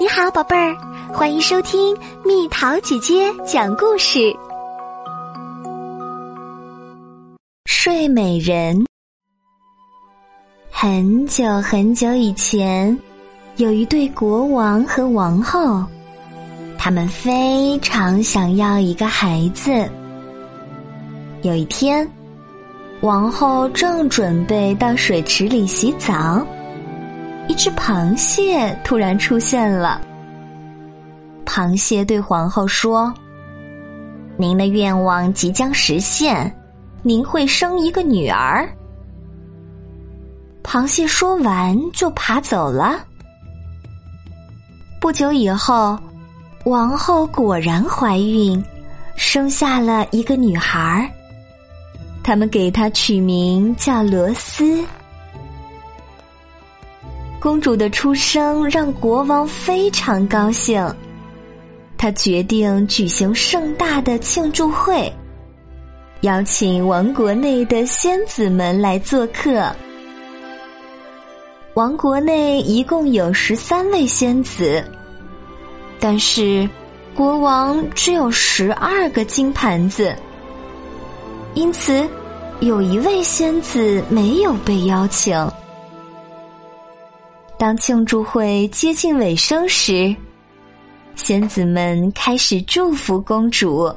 你好，宝贝儿，欢迎收听蜜桃姐姐讲故事。睡美人。很久很久以前，有一对国王和王后，他们非常想要一个孩子。有一天，王后正准备到水池里洗澡。一只螃蟹突然出现了。螃蟹对皇后说：“您的愿望即将实现，您会生一个女儿。”螃蟹说完就爬走了。不久以后，王后果然怀孕，生下了一个女孩儿。他们给她取名叫罗斯。公主的出生让国王非常高兴，他决定举行盛大的庆祝会，邀请王国内的仙子们来做客。王国内一共有十三位仙子，但是国王只有十二个金盘子，因此有一位仙子没有被邀请。当庆祝会接近尾声时，仙子们开始祝福公主。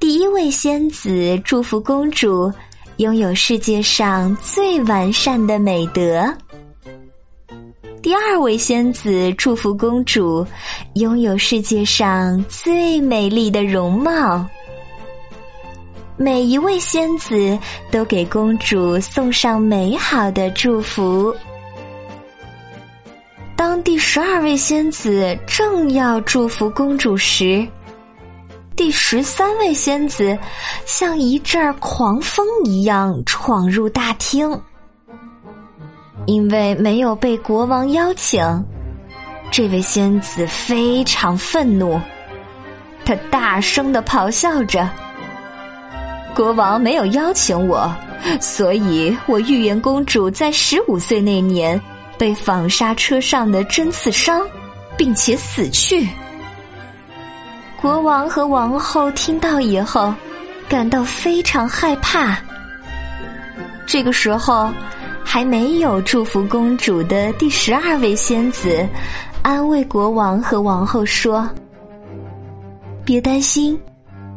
第一位仙子祝福公主拥有世界上最完善的美德。第二位仙子祝福公主拥有世界上最美丽的容貌。每一位仙子都给公主送上美好的祝福。当第十二位仙子正要祝福公主时，第十三位仙子像一阵狂风一样闯入大厅。因为没有被国王邀请，这位仙子非常愤怒，他大声的咆哮着：“国王没有邀请我，所以我预言公主在十五岁那年。”被纺纱车上的针刺伤，并且死去。国王和王后听到以后，感到非常害怕。这个时候，还没有祝福公主的第十二位仙子，安慰国王和王后说：“别担心，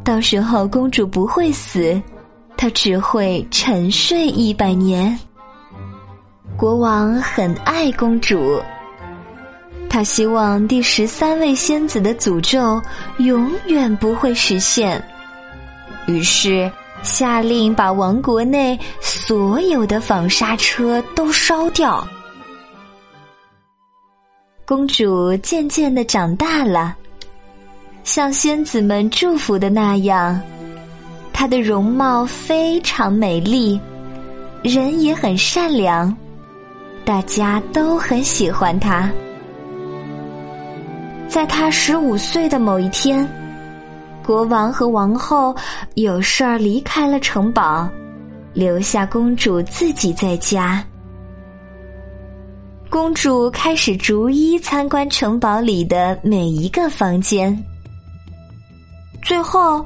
到时候公主不会死，她只会沉睡一百年。”国王很爱公主，他希望第十三位仙子的诅咒永远不会实现，于是下令把王国内所有的纺纱车都烧掉。公主渐渐的长大了，像仙子们祝福的那样，她的容貌非常美丽，人也很善良。大家都很喜欢他。在他十五岁的某一天，国王和王后有事儿离开了城堡，留下公主自己在家。公主开始逐一参观城堡里的每一个房间，最后，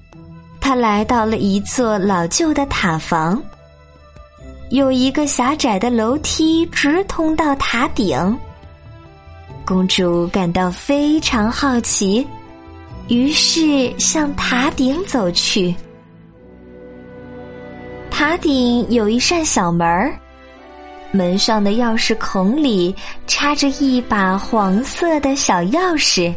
她来到了一座老旧的塔房。有一个狭窄的楼梯直通到塔顶。公主感到非常好奇，于是向塔顶走去。塔顶有一扇小门儿，门上的钥匙孔里插着一把黄色的小钥匙。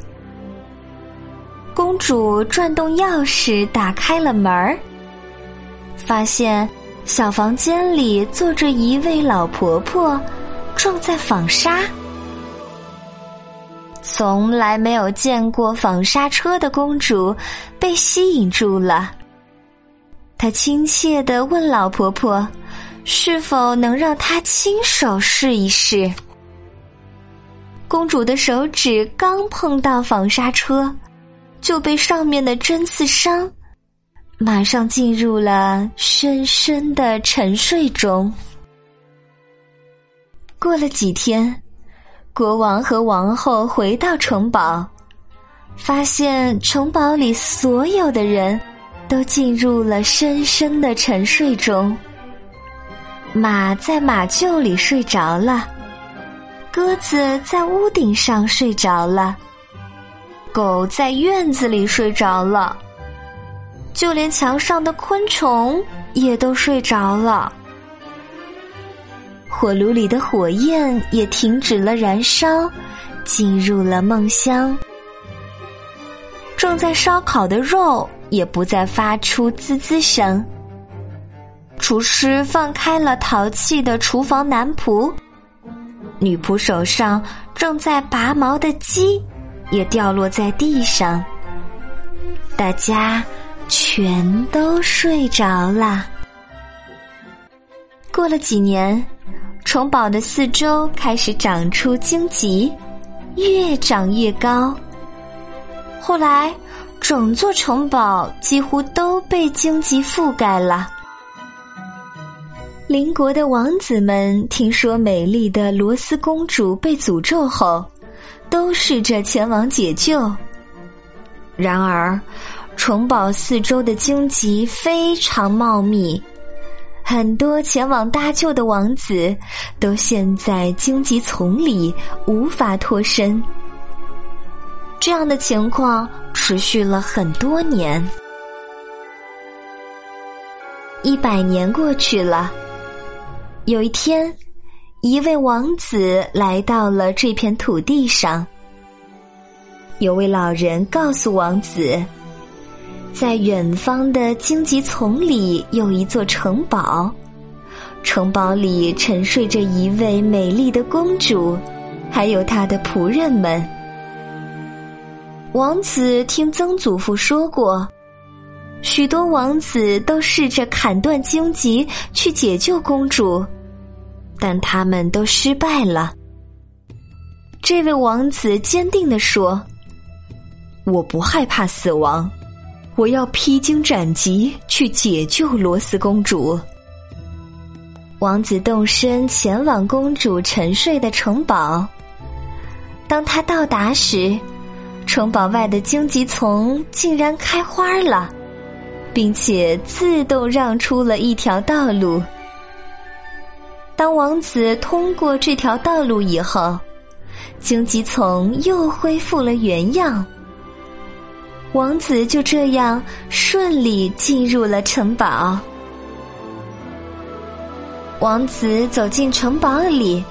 公主转动钥匙，打开了门儿，发现。小房间里坐着一位老婆婆，正在纺纱。从来没有见过纺纱车的公主被吸引住了。她亲切的问老婆婆：“是否能让她亲手试一试？”公主的手指刚碰到纺纱车，就被上面的针刺伤。马上进入了深深的沉睡中。过了几天，国王和王后回到城堡，发现城堡里所有的人都进入了深深的沉睡中。马在马厩里睡着了，鸽子在屋顶上睡着了，狗在院子里睡着了，就连墙上的昆虫也都睡着了。火炉里的火焰也停止了燃烧，进入了梦乡。正在烧烤的肉也不再发出滋滋声。厨师放开了淘气的厨房男仆，女仆手上正在拔毛的鸡也掉落在地上。大家全都睡着了。过了几年。城堡的四周开始长出荆棘，越长越高。后来，整座城堡几乎都被荆棘覆盖了。邻国的王子们听说美丽的罗斯公主被诅咒后，都试着前往解救。然而，城堡四周的荆棘非常茂密。很多前往搭救的王子都陷在荆棘丛里，无法脱身。这样的情况持续了很多年。一百年过去了，有一天，一位王子来到了这片土地上。有位老人告诉王子。在远方的荆棘丛里有一座城堡，城堡里沉睡着一位美丽的公主，还有她的仆人们。王子听曾祖父说过，许多王子都试着砍断荆棘去解救公主，但他们都失败了。这位王子坚定地说：“我不害怕死亡。”我要披荆斩棘去解救罗斯公主。王子动身前往公主沉睡的城堡。当他到达时，城堡外的荆棘丛竟然开花了，并且自动让出了一条道路。当王子通过这条道路以后，荆棘丛又恢复了原样。王子就这样顺利进入了城堡。王子走进城堡里，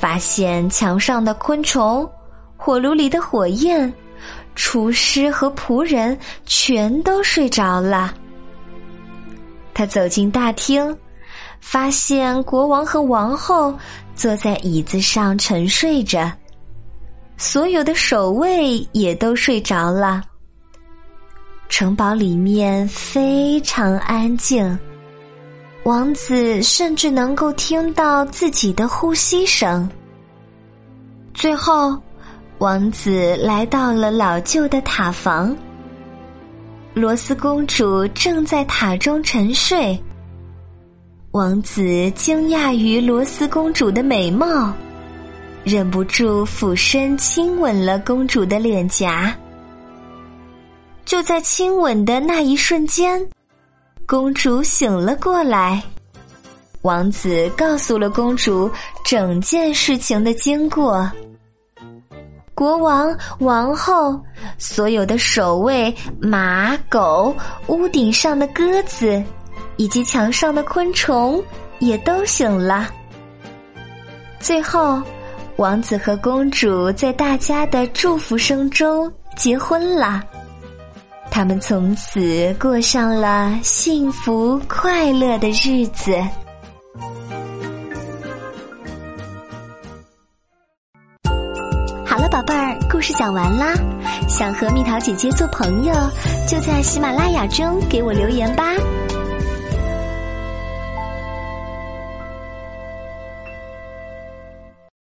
发现墙上的昆虫、火炉里的火焰、厨师和仆人全都睡着了。他走进大厅，发现国王和王后坐在椅子上沉睡着，所有的守卫也都睡着了。城堡里面非常安静，王子甚至能够听到自己的呼吸声。最后，王子来到了老旧的塔房，罗斯公主正在塔中沉睡。王子惊讶于罗斯公主的美貌，忍不住俯身亲吻了公主的脸颊。就在亲吻的那一瞬间，公主醒了过来。王子告诉了公主整件事情的经过。国王、王后、所有的守卫、马、狗、屋顶上的鸽子，以及墙上的昆虫也都醒了。最后，王子和公主在大家的祝福声中结婚了。他们从此过上了幸福快乐的日子。好了，宝贝儿，故事讲完啦。想和蜜桃姐姐做朋友，就在喜马拉雅中给我留言吧。